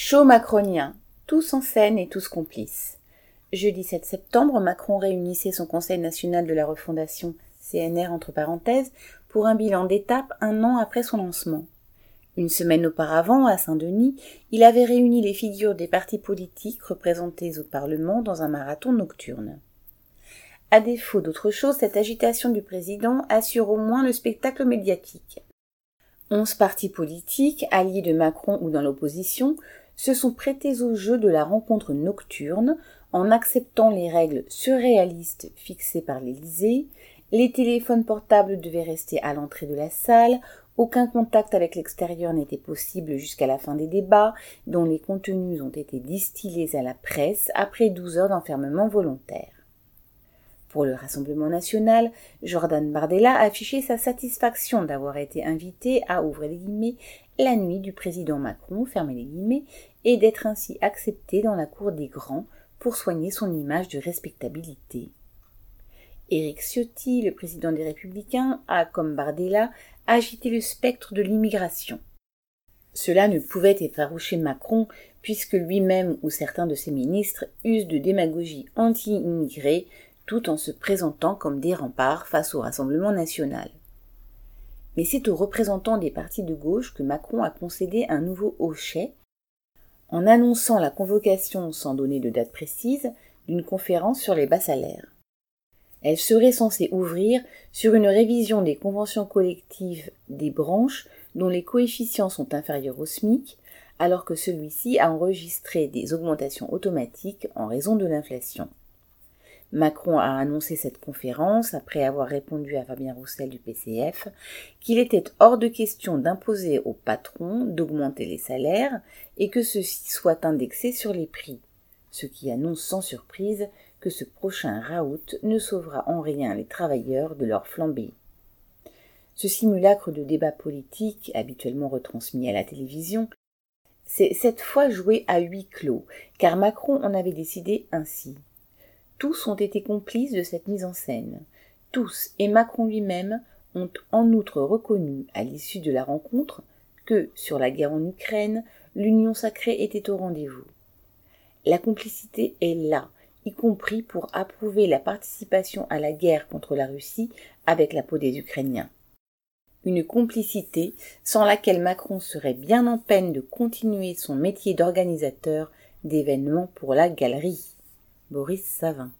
Show macronien, tous en scène et tous complices. Jeudi 7 septembre, Macron réunissait son Conseil national de la refondation, CNR entre parenthèses, pour un bilan d'étape un an après son lancement. Une semaine auparavant, à Saint-Denis, il avait réuni les figures des partis politiques représentés au Parlement dans un marathon nocturne. À défaut d'autre chose, cette agitation du président assure au moins le spectacle médiatique. Onze partis politiques, alliés de Macron ou dans l'opposition, se sont prêtés au jeu de la rencontre nocturne en acceptant les règles surréalistes fixées par l'Élysée. Les téléphones portables devaient rester à l'entrée de la salle, aucun contact avec l'extérieur n'était possible jusqu'à la fin des débats, dont les contenus ont été distillés à la presse après douze heures d'enfermement volontaire. Pour le Rassemblement national, Jordan Bardella a affiché sa satisfaction d'avoir été invité à ouvrir les guillemets la nuit du président Macron, fermer les guillemets, et d'être ainsi accepté dans la cour des grands pour soigner son image de respectabilité. Éric Ciotti, le président des Républicains, a, comme Bardella, agité le spectre de l'immigration. Cela ne pouvait effaroucher Macron, puisque lui-même ou certains de ses ministres usent de démagogie anti-immigrée tout en se présentant comme des remparts face au Rassemblement national. Mais c'est aux représentants des partis de gauche que Macron a concédé un nouveau hochet en annonçant la convocation, sans donner de date précise, d'une conférence sur les bas salaires. Elle serait censée ouvrir sur une révision des conventions collectives des branches dont les coefficients sont inférieurs au SMIC, alors que celui-ci a enregistré des augmentations automatiques en raison de l'inflation. Macron a annoncé cette conférence, après avoir répondu à Fabien Roussel du PCF, qu'il était hors de question d'imposer aux patrons d'augmenter les salaires et que ceux-ci soient indexés sur les prix, ce qui annonce sans surprise que ce prochain raout ne sauvera en rien les travailleurs de leur flambée. Ce simulacre de débat politique, habituellement retransmis à la télévision, c'est cette fois joué à huis clos, car Macron en avait décidé ainsi. Tous ont été complices de cette mise en scène. Tous, et Macron lui-même, ont en outre reconnu, à l'issue de la rencontre, que, sur la guerre en Ukraine, l'union sacrée était au rendez-vous. La complicité est là, y compris pour approuver la participation à la guerre contre la Russie avec la peau des Ukrainiens. Une complicité sans laquelle Macron serait bien en peine de continuer son métier d'organisateur d'événements pour la galerie. Boris Savin.